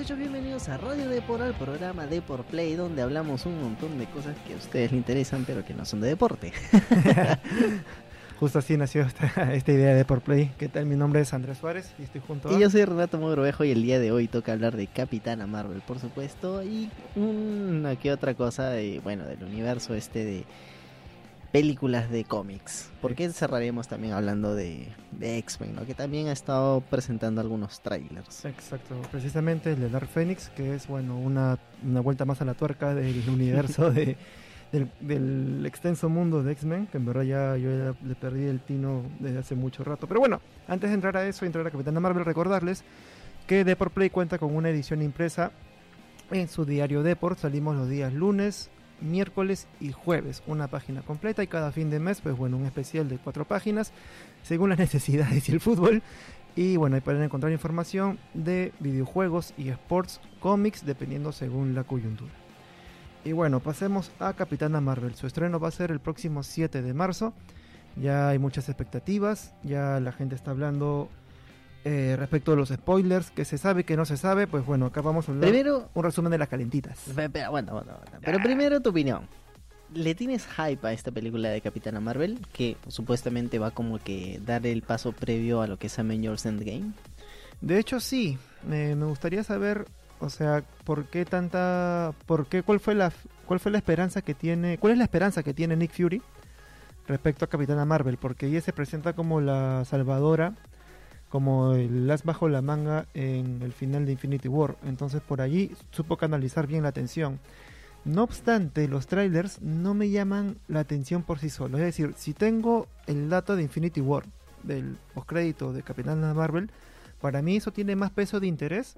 ¿Qué tal muchachos? Bienvenidos a Radio Depor, al programa Depor Play, donde hablamos un montón de cosas que a ustedes les interesan, pero que no son de deporte. Justo así nació esta, esta idea de Depor Play. ¿Qué tal? Mi nombre es Andrés Suárez y estoy junto a... Y yo soy Renato Mogrovejo y el día de hoy toca hablar de Capitana Marvel, por supuesto, y una que otra cosa de, bueno, del universo este de películas de cómics. Porque cerraremos también hablando de, de X-Men, ¿no? que también ha estado presentando algunos trailers. Exacto, precisamente el de Dark Phoenix, que es bueno una, una vuelta más a la tuerca del universo de, del, extenso mundo de X-Men, que en verdad ya yo ya le perdí el tino desde hace mucho rato. Pero bueno, antes de entrar a eso, entrar a Capitana Marvel, recordarles que Deport Play cuenta con una edición impresa en su diario Deport. Salimos los días lunes, miércoles y jueves. Una página completa y cada fin de mes, pues bueno, un especial de cuatro páginas, según las necesidades y el fútbol. Y bueno, ahí pueden encontrar información de videojuegos y sports, cómics, dependiendo según la coyuntura. Y bueno, pasemos a Capitana Marvel. Su estreno va a ser el próximo 7 de marzo. Ya hay muchas expectativas, ya la gente está hablando eh, respecto a los spoilers, que se sabe, que no se sabe, pues bueno, acá vamos a hablar Primero, un resumen de las calentitas. Pero primero tu opinión. ¿Le tienes hype a esta película de Capitana Marvel? Que supuestamente va como que dar el paso previo a lo que es Avengers Endgame. De hecho, sí, me, me gustaría saber, o sea, por qué tanta, por qué, cuál fue la, cuál fue la esperanza que tiene, cuál es la esperanza que tiene Nick Fury respecto a Capitana Marvel, porque ella se presenta como la salvadora, como el as bajo la manga en el final de Infinity War, entonces por allí supo canalizar bien la atención. No obstante, los trailers no me llaman la atención por sí solos. Es decir, si tengo el dato de Infinity War, del postcrédito de Capitana Marvel, para mí eso tiene más peso de interés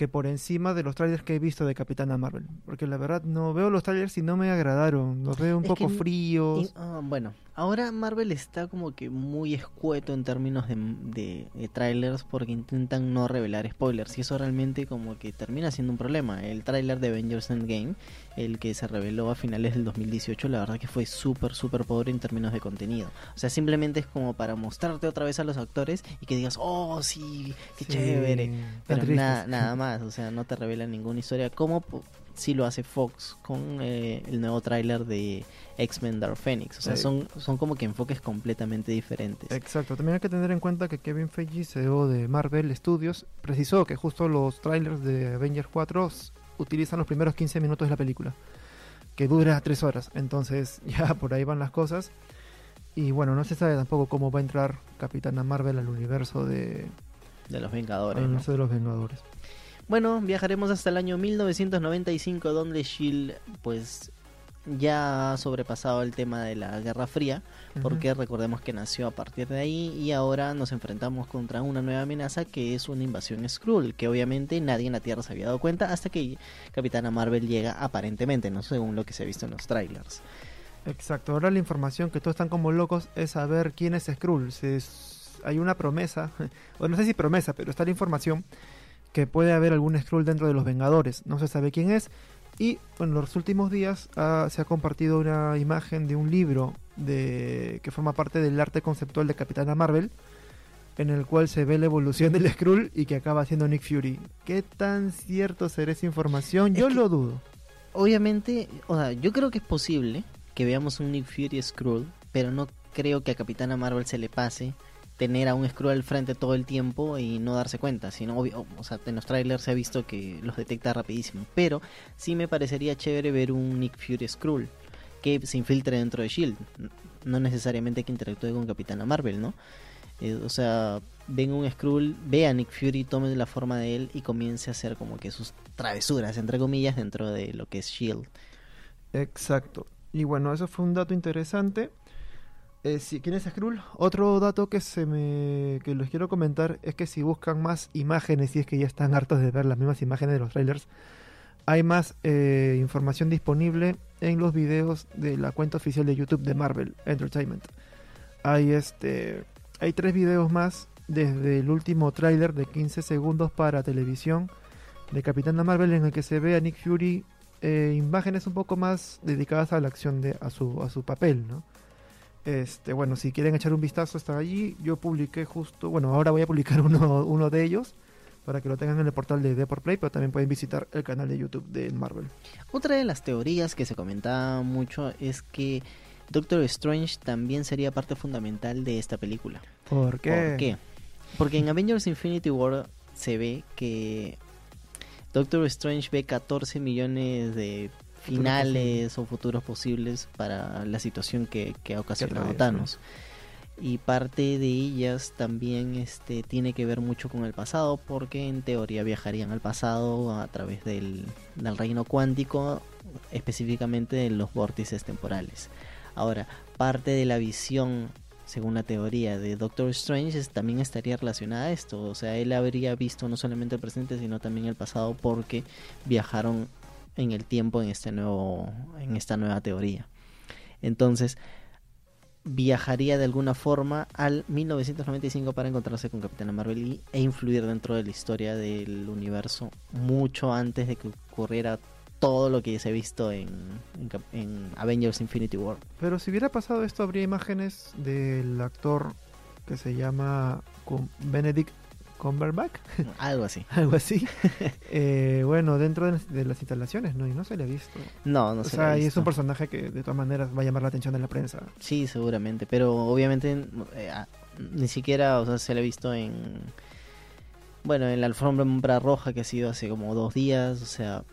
que por encima de los trailers que he visto de Capitana Marvel. Porque la verdad no veo los trailers y no me agradaron. Los veo un Es poco que- fríos. Y, ah, bueno, ahora Marvel está como que muy escueto en términos de, de- de trailers porque intentan no revelar spoilers y eso realmente como que termina siendo un problema. El trailer de Avengers Endgame, el que se reveló a finales del 2018, la verdad que fue súper, súper pobre en términos de contenido. O sea, simplemente es como para mostrarte otra vez a los actores y que digas, oh, sí, qué Sí, chévere. Pero nada, nada más, o sea, no te revela ninguna historia. Como si lo hace Fox con eh, el nuevo tráiler de X-Men Dark Phoenix. O sea, Sí. son, son como que enfoques completamente diferentes. Exacto, también hay que tener en cuenta que Kevin Feige, CEO de Marvel Studios, precisó que justo los trailers de Avengers 4 s- utilizan los primeros 15 minutos de la película, que dura 3 horas, entonces ya por ahí van las cosas. Y bueno, no se sabe tampoco cómo va a entrar Capitana Marvel al universo de, De los al Vengadores. ¿no? universo de los Vengadores. Bueno, viajaremos hasta el año 1995 donde Shield pues ya ha sobrepasado el tema de la Guerra Fría, porque recordemos que nació a partir de ahí y ahora nos enfrentamos contra una nueva amenaza que es una invasión Skrull, que obviamente nadie en la Tierra se había dado cuenta hasta que Capitana Marvel llega aparentemente, no según lo que se ha visto en los trailers. Exacto, ahora la información que todos están como locos es saber quién es Skrull. Si es- hay una promesa, o no sé si promesa, pero está la información que puede haber algún Skrull dentro de los Vengadores. No se sabe quién es. Y en los últimos días ah, se ha compartido una imagen de un libro de que forma parte del arte conceptual de Capitana Marvel, en el cual se ve la evolución del Skrull y que acaba siendo Nick Fury. ¿Qué tan cierto será esa información? Es Yo que- lo dudo. Obviamente, o sea, yo creo que es posible que veamos un Nick Fury Skrull, pero no creo que a Capitana Marvel se le pase tener a un Skrull al frente todo el tiempo y no darse cuenta, sino obvio, o sea, en los trailers se ha visto que los detecta rapidísimo, pero sí me parecería chévere ver un Nick Fury Skrull que se infiltre dentro de Shield, no necesariamente que interactúe con Capitana Marvel, ¿no? Eh, o sea, ven un Skrull, ve a Nick Fury, tome la forma de él y comience a hacer como que sus travesuras, entre comillas, dentro de lo que es Shield. Exacto. Y bueno, eso fue un dato interesante. Eh, si, ¿Quién es Skrull? Otro dato que se me que les quiero comentar es que si buscan más imágenes, y es que ya están hartos de ver las mismas imágenes de los trailers, hay más eh, información disponible en los videos de la cuenta oficial de YouTube de Marvel Entertainment. Hay este hay tres videos más desde el último tráiler de 15 segundos para televisión de Capitana Marvel en el que se ve a Nick Fury eh, imágenes un poco más dedicadas a la acción de a su a su papel, ¿no? Este, bueno, si quieren echar un vistazo está allí. Yo publiqué justo, bueno, ahora voy a publicar uno, uno de ellos para que lo tengan en el portal de Deport Play, pero también pueden visitar el canal de YouTube de Marvel. Otra de las teorías que se comentaba mucho es que Doctor Strange también sería parte fundamental de esta película. ¿Por qué? ¿Por qué? Porque en Avengers Infinity War se ve que Doctor Strange ve 14 millones de finales o futuros posibles para la situación que, que ha ocasionado. Thanos. Y parte de ellas también este, tiene que ver mucho con el pasado, porque en teoría viajarían al pasado a través del, del reino cuántico, específicamente de los vórtices temporales. Ahora, parte de la visión, según la teoría de Doctor Strange, también estaría relacionada a esto. O sea, él habría visto no solamente el presente, sino también el pasado, porque viajaron en el tiempo en este nuevo, en esta nueva teoría. Entonces, viajaría de alguna forma al 1995 para encontrarse con Capitana Marvel y- e influir dentro de la historia del universo mucho antes de que ocurriera todo lo que se ha visto en, en Avengers Infinity War. Pero si hubiera pasado esto, habría imágenes del actor que se llama Benedict Cumberbatch, Algo así. algo así. Eh, bueno, dentro de las, instalaciones, ¿no? Y no se le ha visto. No, no o se sea, lo he y es visto. un personaje que de todas maneras va a llamar la atención de la prensa. Sí, seguramente, pero obviamente eh, ah, ni siquiera, o sea, se le ha visto en bueno, en la alfombra roja que ha sido hace como dos días, o sea,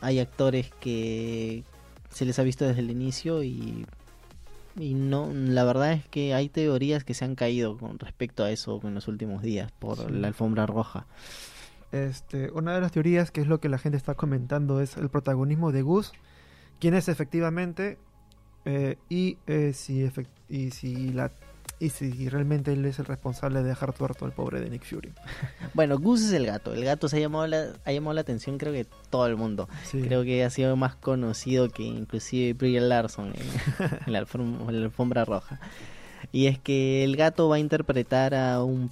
hay actores que se les ha visto desde el inicio y y no, la verdad es que hay teorías que se han caído con respecto a eso en los últimos días por Sí. la alfombra roja. Este, una de las teorías, que es lo que la gente está comentando, es el protagonismo de Gus, quién es efectivamente eh, y, eh, si efec- y si la y si realmente él es el responsable de dejar tuerto al pobre de Nick Fury. Bueno, Gus es el gato, el gato se ha llamado la, ha llamado la atención creo que todo el mundo. Sí. Creo que ha sido más conocido que inclusive Brie Larson en, en la, alfom- en la alfombra roja. Y es que el gato va a interpretar a un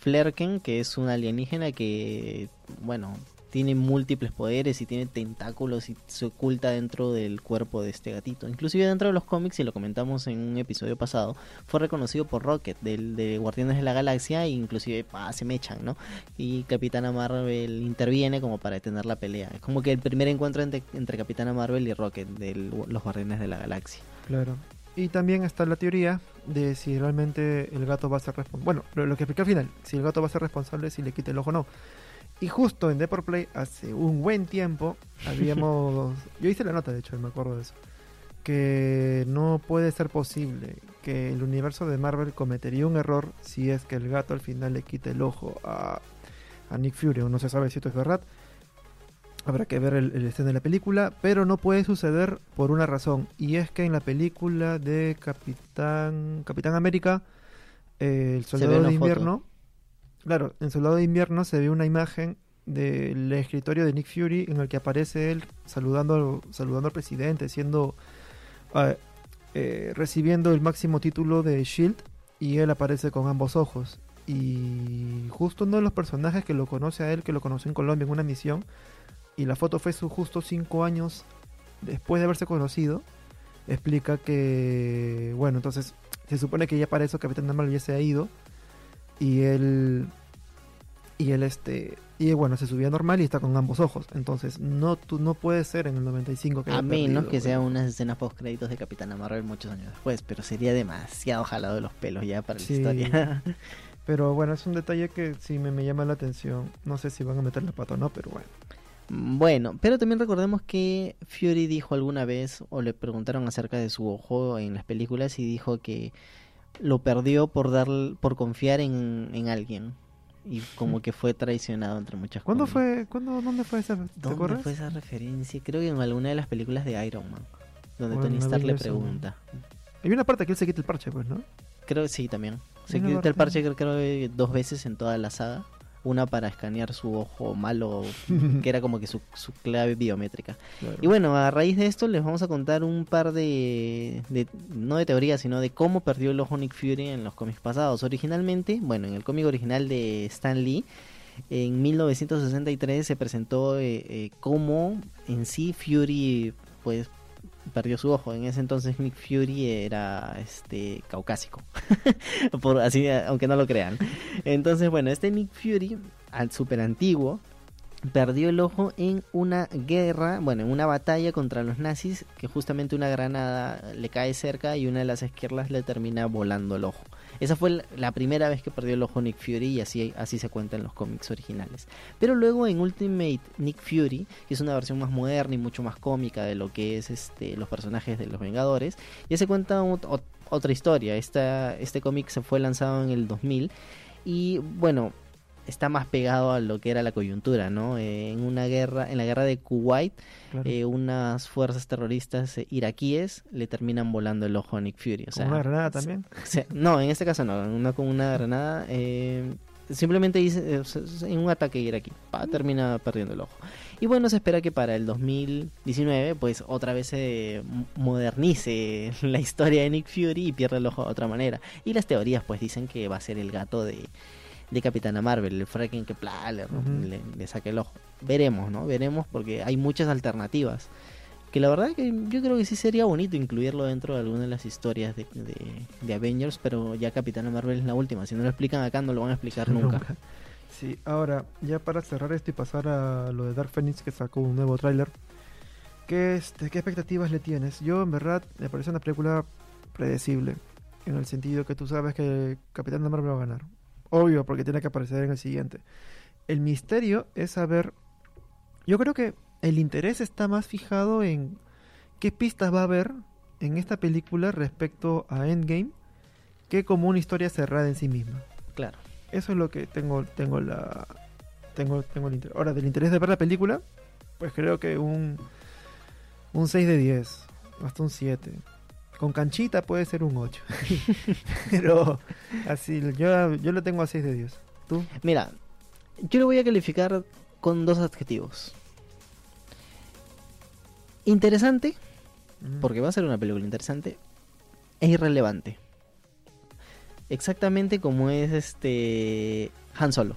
Flerken, que es un alienígena que, bueno, tiene múltiples poderes y tiene tentáculos y se oculta dentro del cuerpo de este gatito. Inclusive dentro de los cómics, y lo comentamos en un episodio pasado, fue reconocido por Rocket, del, de Guardianes de la Galaxia, e inclusive se mechan, ¿no? Y Capitana Marvel interviene como para detener la pelea. Es como que el primer encuentro entre, entre Capitana Marvel y Rocket de los Guardianes de la Galaxia. Claro. Y también está la teoría de si realmente el gato va a ser responsable. Bueno, lo, lo que expliqué al final, si el gato va a ser responsable si le quita el ojo o no. Y justo en Deport Play, hace un buen tiempo, habíamos. Yo hice la nota, de hecho, me acuerdo de eso. Que no puede ser posible que el universo de Marvel cometería un error si es que el gato al final le quita el ojo a, a Nick Fury. O no se sabe si esto es verdad. Habrá que ver el, el escena de la película, pero no puede suceder por una razón, y es que en la película de Capitán Capitán América, eh, el Soldado de. Invierno, claro, en Soldado de Invierno se ve una imagen del escritorio de Nick Fury en el que aparece él saludando, al- saludando al presidente, siendo ah, eh, recibiendo el máximo título de Shield, y él aparece con ambos ojos. Y justo uno de los personajes que lo conoce a él, que lo conoció en Colombia en una misión, y la foto fue su justo cinco años después de haberse conocido, explica que, bueno, entonces se supone que ya para eso Capitán Marvel ya se ha ido y él y él este y bueno se subía normal y está con ambos ojos entonces no tú no puede ser en el 95 que A menos perdido, que sean bueno. unas escenas post créditos de Capitana Marvel muchos años después, pero sería demasiado jalado de los pelos ya para Sí. la historia. pero bueno es un detalle que sí me, me llama la atención no sé si van a meter la pata o no pero bueno Bueno, pero también recordemos que Fury dijo alguna vez, o le preguntaron acerca de su ojo en las películas, y dijo que lo perdió por dar, por confiar en, en alguien. Y como que fue traicionado entre muchas ¿cuándo comillas. fue cuándo dónde fue esa ¿Dónde acuerdas fue esa referencia? Creo que en alguna de las películas de Iron Man, donde Bueno, Tony Stark le pregunta. hay una parte que él se quita el parche pues no Creo que sí, también. Se quita el parche creo, creo que dos veces en toda la saga. Una para escanear su ojo malo, que era como que su, su clave biométrica. Claro. Y bueno, a raíz de esto les vamos a contar un par de, de- no de teorías, sino de cómo perdió el ojo Nick Fury en los cómics pasados. Originalmente, bueno, en el cómic original de Stan Lee, en 1963 se presentó eh, eh, cómo en sí Fury pues perdió su ojo. En ese entonces Nick Fury era este caucásico. Por así aunque no lo crean. Entonces, bueno, este Nick Fury al super antiguo, perdió el ojo en una guerra, bueno, en una batalla contra los nazis, que justamente una granada le cae cerca y una de las esquirlas le termina volando el ojo. Esa fue la primera vez que perdió el ojo Nick Fury y así, así se cuenta en los cómics originales. Pero luego en Ultimate Nick Fury, que es una versión más moderna y mucho más cómica de lo que es este, los personajes de los Vengadores, ya se cuenta otra historia. Esta, este cómic se fue lanzado en el 2000 y bueno, está más pegado a lo que era la coyuntura, ¿no? Eh, en una guerra, en la guerra de Kuwait, eh, unas fuerzas terroristas eh, iraquíes le terminan volando el ojo a Nick Fury. O una granada también? no, en este caso no, no con una granada. simplemente dice, en un ataque iraquí, pa, termina perdiendo el ojo. Y bueno, se espera que para el 2019, pues otra vez se modernice la historia de Nick Fury y pierda el ojo de otra manera. Y las teorías, pues dicen que va a ser el gato de de Capitana Marvel, el fracking que le, saque el ojo. Veremos, ¿no? Veremos porque hay muchas alternativas. Que la verdad que yo creo que sí sería bonito incluirlo dentro de alguna de las historias de, de, Avengers, pero ya Capitana Marvel es la última. Si no lo explican acá, no lo van a explicar nunca. Sí, ahora, ya para cerrar esto y pasar a lo de Dark Phoenix, que sacó un nuevo tráiler. ¿qué, este, ¿Qué expectativas le tienes? Yo, en verdad, me parece una película predecible. En el sentido que tú sabes que Capitana Marvel va a ganar obvio, porque tiene que aparecer en el siguiente. El misterio es saber. Yo creo que el interés está más fijado en qué pistas va a haber en esta película respecto a Endgame que como una historia cerrada en sí misma. Claro. Eso es lo que tengo, tengo la. Tengo, tengo el interés. Ahora, del interés de ver la película, pues creo que un. Un 6 de 10. Hasta un 7. Con canchita puede ser un 8. Pero así, yo, yo lo tengo a 6 de 10. ¿Tú? Mira, yo lo voy a calificar con dos adjetivos. Interesante, mm. porque va a ser una película interesante, e irrelevante. Exactamente como es este Han Solo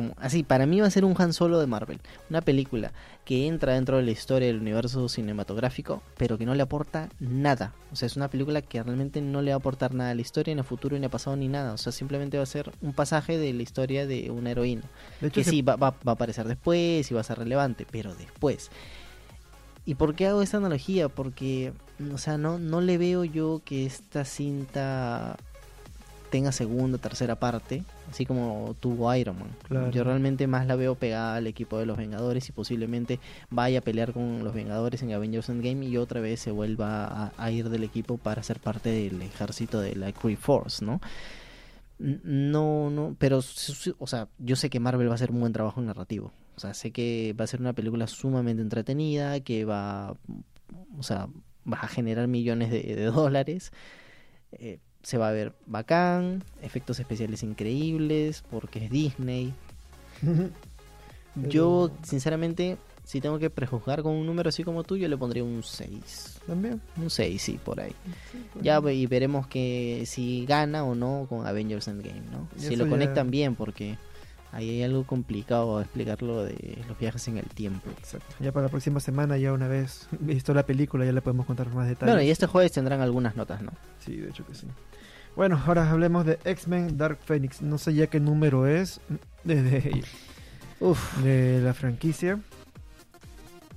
como así, para mí va a ser un Han Solo de Marvel, una película que entra dentro de la historia del universo cinematográfico, pero que no le aporta nada. O sea, es una película que realmente no le va a aportar nada a la historia, ni a futuro, ni a pasado, ni nada. O sea, simplemente va a ser un pasaje de la historia de una heroína. De hecho, que sí, va, va, va a aparecer después y va a ser relevante, pero después. ¿Y por qué hago esta analogía? Porque, o sea, no, no le veo yo que esta cinta tenga segunda, tercera parte, así como tuvo Iron Man. Yo realmente más la veo pegada al equipo de los Vengadores y posiblemente vaya a pelear con los Vengadores en Avengers Endgame y otra vez se vuelva a, ir del equipo para ser parte del ejército de la Kree Force, ¿no? No, no, pero, o sea, yo sé que Marvel va a hacer un buen trabajo narrativo. O sea, sé que va a ser una película sumamente entretenida, que va, o sea, va a generar millones de, dólares. Eh, se va a ver bacán, efectos especiales increíbles, porque es Disney. yo, sinceramente, si tengo que prejuzgar con un número así como tú, yo le pondría un 6. ¿También? Un 6, sí, por ahí. ya y veremos que si gana o no con Avengers Endgame, ¿no? si lo conectan bien, porque ahí hay algo complicado explicarlo de los viajes en el tiempo. Exacto. Ya para la próxima semana, ya una vez visto la película, ya le podemos contar más detalles. Bueno, y este jueves tendrán algunas notas, ¿no? Sí, de hecho que sí. Bueno, ahora hablemos de X-Men Dark Phoenix. No sé ya qué número es de, de la franquicia.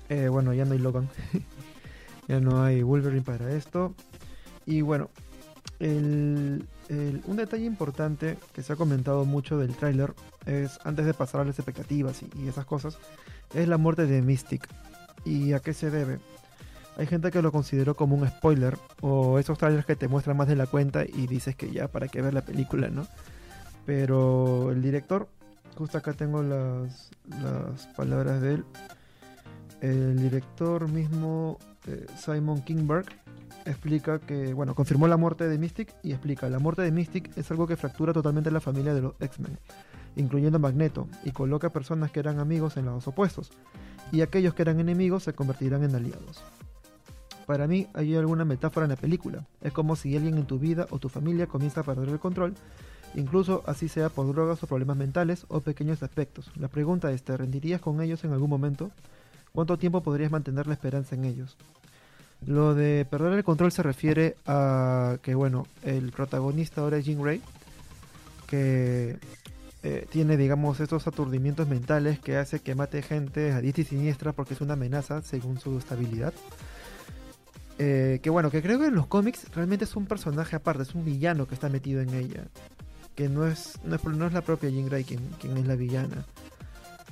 Eh, bueno, ya no hay Logan. ya no hay Wolverine para esto. Y bueno, un detalle importante que se ha comentado mucho del tráiler es, antes de pasar a las expectativas y, esas cosas, es la muerte de Mystic. ¿Y a qué se debe? Hay gente que lo consideró como un spoiler o esos trailers que te muestran más de la cuenta y dices que ya para qué ver la película, ¿no? Pero el director, justo acá tengo las, las palabras de él. El director mismo, eh, Simon Kingberg, explica que, bueno, confirmó la muerte de Mystic y explica, la muerte de Mystic es algo que fractura totalmente la familia de los X-Men, incluyendo Magneto, y coloca personas que eran amigos en lados opuestos, y aquellos que eran enemigos se convertirán en aliados. Para mí hay alguna metáfora en la película. Es como si alguien en tu vida o tu familia comienza a perder el control, incluso así sea por drogas o problemas mentales o pequeños aspectos. La pregunta es, ¿te rendirías con ellos en algún momento? ¿Cuánto tiempo podrías mantener la esperanza en ellos? Lo de perder el control se refiere a que, bueno, el protagonista ahora es Jean Grey, que eh, tiene, digamos, estos aturdimientos mentales que hace que mate gente a diestra y siniestra porque es una amenaza según su estabilidad. Eh, que bueno, que creo que en los cómics realmente es un personaje aparte, es un villano que está metido en ella. Que no es, no es, no es la propia Jean quien, quien es la villana.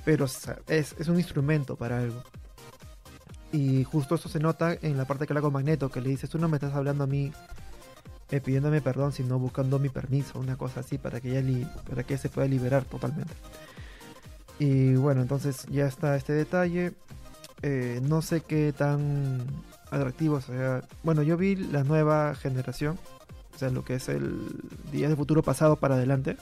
Pero es, es un instrumento para algo. Y justo eso se nota en la parte que le hago Magneto, que le dices, tú no me estás hablando a mí eh, pidiéndome perdón, sino buscando mi permiso, una cosa así, para que ella para que se pueda liberar totalmente. Y bueno, entonces ya está este detalle. Eh, no sé qué tan atractivo sea. Bueno, yo vi la nueva generación, o sea, lo que es el Día de Futuro Pasado para adelante.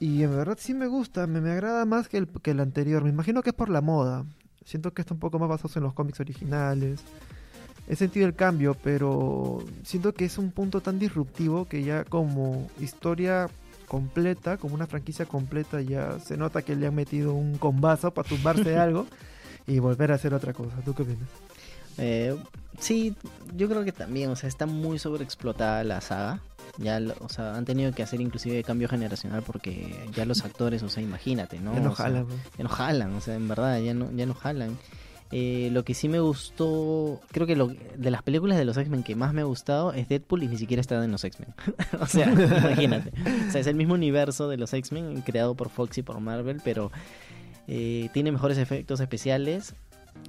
Y en verdad sí me gusta, me, me agrada más que el, que el anterior. Me imagino que es por la moda. Siento que está un poco más basado en los cómics originales. He sentido el cambio, pero siento que es un punto tan disruptivo que ya como historia completa, como una franquicia completa, ya se nota que le han metido un combazo para tumbarse algo y volver a hacer otra cosa. ¿Tú qué opinas? Eh, sí, yo creo que también, o sea, está muy sobreexplotada la saga. Ya, o sea, han tenido que hacer inclusive cambio generacional porque ya los actores, o sea, imagínate, ¿no? Ya no o jalan. ya no jalan, o sea, en verdad, ya no, ya no jalan. Eh, lo que sí me gustó, creo que lo, de las películas de los X-Men que más me ha gustado es Deadpool y ni siquiera está en los X-Men. o sea, imagínate. O sea, es el mismo universo de los X-Men creado por Fox y por Marvel, pero eh, tiene mejores efectos especiales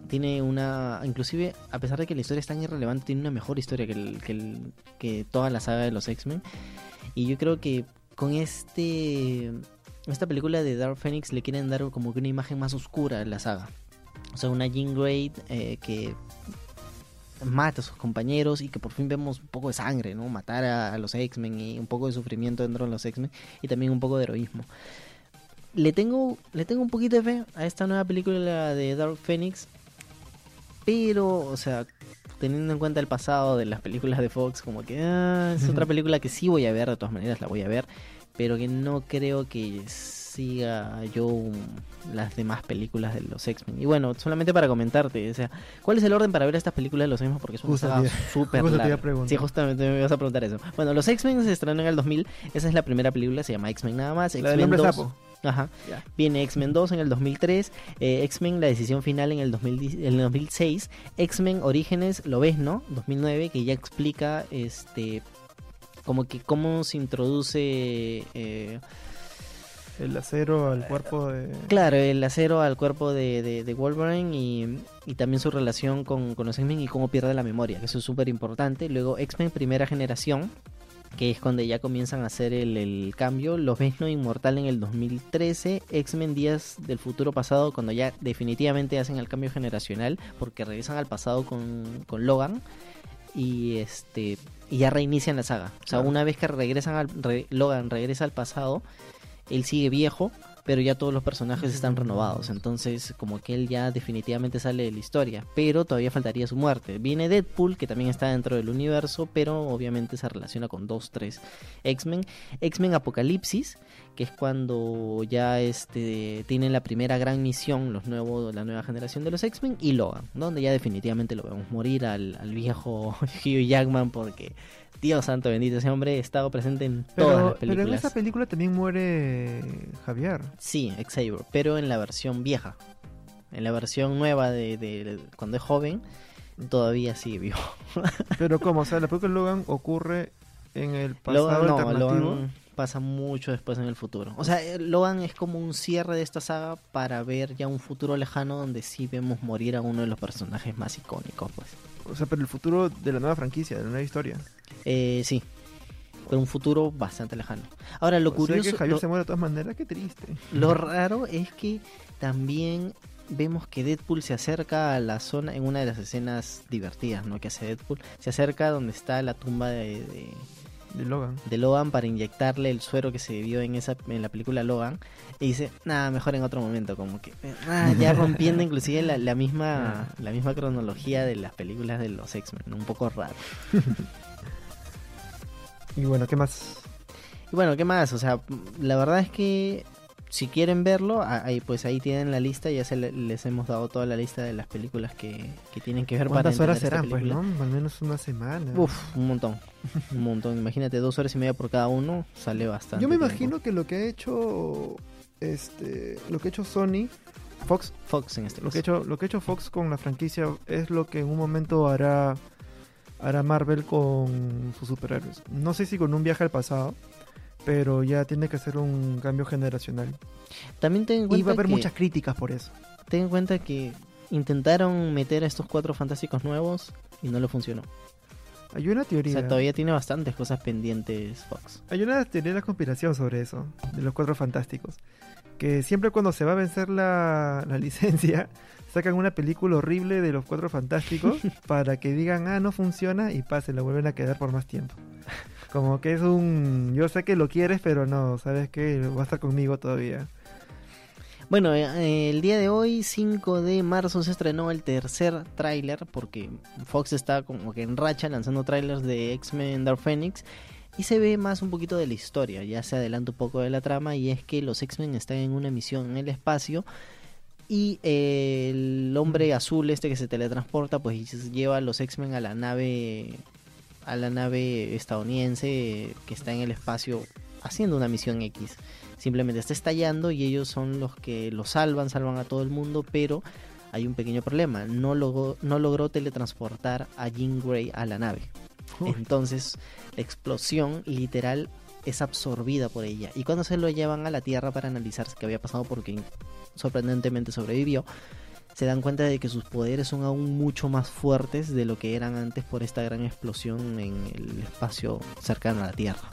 tiene una inclusive a pesar de que la historia es tan irrelevante tiene una mejor historia que, el, que, toda la saga de los X-Men y yo creo que con este esta película de Dark Phoenix le quieren dar como que una imagen más oscura en la saga o sea una Jean Grey eh, que mata a sus compañeros y que por fin vemos un poco de sangre, ¿no? Matar a, a los X-Men y un poco de sufrimiento dentro de los X-Men y también un poco de heroísmo. Le tengo, le tengo un poquito de fe a esta nueva película de Dark Phoenix pero, o sea, teniendo en cuenta el pasado de las películas de Fox, como que ah, es otra película que sí voy a ver, de todas maneras la voy a ver, pero que no creo que siga yo las demás películas de los X-Men. Y bueno, solamente para comentarte, o sea, ¿cuál es el orden para ver estas películas de los X-Men? Porque es una súper larga. Sí, justamente me ibas a preguntar eso. Bueno, los X-Men se estrenaron en el 2000, esa es la primera película, se llama X-Men nada más. X-Men 2. Ajá. Viene X-Men 2 en el 2003, eh, X-Men La Decisión Final en el, 2000, el 2006, X-Men Orígenes, lo ves, ¿no? 2009, que ya explica este como que cómo se introduce... Eh, el acero al cuerpo de... Claro, el acero al cuerpo de, de, Wolverine y, y, también su relación con, con los X-Men y cómo pierde la memoria, que eso es súper importante. Luego X-Men Primera Generación, que es cuando ya comienzan a hacer el, cambio. Los ves no inmortal en el 2013, X-Men Días del futuro pasado, cuando ya definitivamente hacen el cambio generacional, porque regresan al pasado con, Logan y este y ya reinician la saga. O sea, una vez que regresan al Logan regresa al pasado, él sigue viejo pero ya todos los personajes están renovados, entonces como que él ya definitivamente sale de la historia, pero todavía faltaría su muerte. Viene Deadpool, que también está dentro del universo, pero obviamente se relaciona con dos, tres X-Men. X-Men Apocalipsis, que es cuando ya este tienen la primera gran misión, los nuevos, la nueva generación de los X-Men, y Logan, donde ya definitivamente lo vemos morir al, al viejo Hugh Jackman porque Dios santo bendito, ese hombre ha estado presente en todas las películas. Pero en esa película también muere Javier. Sí, Xavier, pero en la versión vieja. En la versión nueva de, cuando es joven, todavía sigue vivo. pero ¿cómo? O sea, la película Logan ocurre en el pasado Logan, no, Logan pasa mucho después en el futuro. O sea, eh, Logan es como un cierre de esta saga para ver ya un futuro lejano donde sí vemos morir a uno de los personajes más icónicos, pues. O sea, pero el futuro de la nueva franquicia, de la nueva historia. Eh, sí, pero un futuro bastante lejano. Ahora, lo curioso. que Javier se muere de todas maneras, qué triste. Lo raro es que también vemos que Deadpool se acerca a la zona en una de las escenas divertidas, ¿no? Que hace Deadpool. Se acerca donde está la tumba de, de, Logan. De Logan para inyectarle el suero que se vio en esa en la película Logan. Y dice, nada, mejor en otro momento. Como que ah, ya rompiendo inclusive la, la misma la misma cronología de las películas de los X-Men. Un poco raro. Y bueno, ¿qué más? Y bueno, ¿qué más? O sea, la verdad es que si quieren verlo, ahí pues ahí tienen la lista, ya se les hemos dado toda la lista de las películas que, que tienen que ver para ¿Cuántas horas serán, pues, no? Al menos una semana. Uf, un montón, un montón. Imagínate, dos horas y media por cada uno, sale bastante. Yo me imagino que lo que ha hecho, este, lo que ha hecho Sony, Fox, Fox en este lo que ha hecho, lo que ha hecho Fox con la franquicia es lo que en un momento hará, hará Marvel con sus superhéroes. No sé si con un viaje al pasado pero ya tiene que ser un cambio generacional. También ten en cuenta y va a haber muchas críticas por eso. Ten en cuenta que intentaron meter a estos cuatro fantásticos nuevos y no le funcionó. Hay una teoría. O sea, todavía tiene bastantes cosas pendientes Fox. Hay una teoría de la conspiración sobre eso, de los cuatro fantásticos. Que siempre cuando se va a vencer la, la licencia, sacan una película horrible de los cuatro fantásticos para que digan, ah, no funciona y pase, la vuelven a quedar por más tiempo. Como que es un... Yo sé que lo quieres, pero no, ¿sabes qué? Va a estar conmigo todavía. Bueno, eh, el día de hoy, 5 de marzo, se estrenó el tercer tráiler, porque Fox está como que en racha lanzando trailers de X-Men Dark Phoenix, y se ve más un poquito de la historia, ya se adelanta un poco de la trama, y es que los X-Men están en una misión en el espacio, y el hombre azul este que se teletransporta, pues lleva a los X-Men a la nave a la nave estadounidense que está en el espacio haciendo una misión X. Simplemente está estallando y ellos son los que lo salvan, salvan a todo el mundo, pero hay un pequeño problema. No logró, no logró teletransportar a Jean Grey a la nave. Entonces, la explosión literal es absorbida por ella. Y cuando se lo llevan a la Tierra para analizar qué había pasado, porque sorprendentemente sobrevivió, se dan cuenta de que sus poderes son aún mucho más fuertes de lo que eran antes por esta gran explosión en el espacio cercano a la Tierra.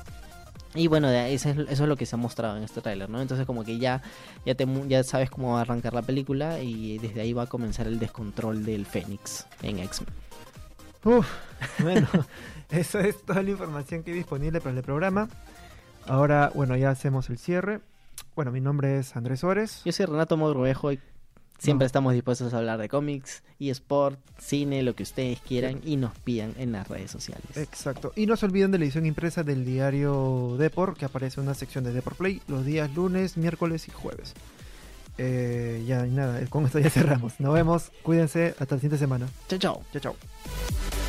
Y bueno, eso es, eso es lo que se ha mostrado en este tráiler, ¿no? Entonces como que ya, ya, te, ya sabes cómo va a arrancar la película y desde ahí va a comenzar el descontrol del Fénix en X-Men. Uf, bueno, eso es toda la información que hay disponible para el programa. Ahora, bueno, ya hacemos el cierre. Bueno, mi nombre es Andrés Suárez. Yo soy Renato Mogrovejo y Siempre estamos dispuestos a hablar de cómics, y sport, cine, lo que ustedes quieran y nos pidan en las redes sociales. Exacto. Y no se olviden de la edición impresa del diario Deport, que aparece en una sección de Deport Play los días lunes, miércoles y jueves. Eh, ya, nada, con esto ya cerramos. Nos vemos, cuídense, hasta la siguiente semana. Chao, chao. Chao, chao.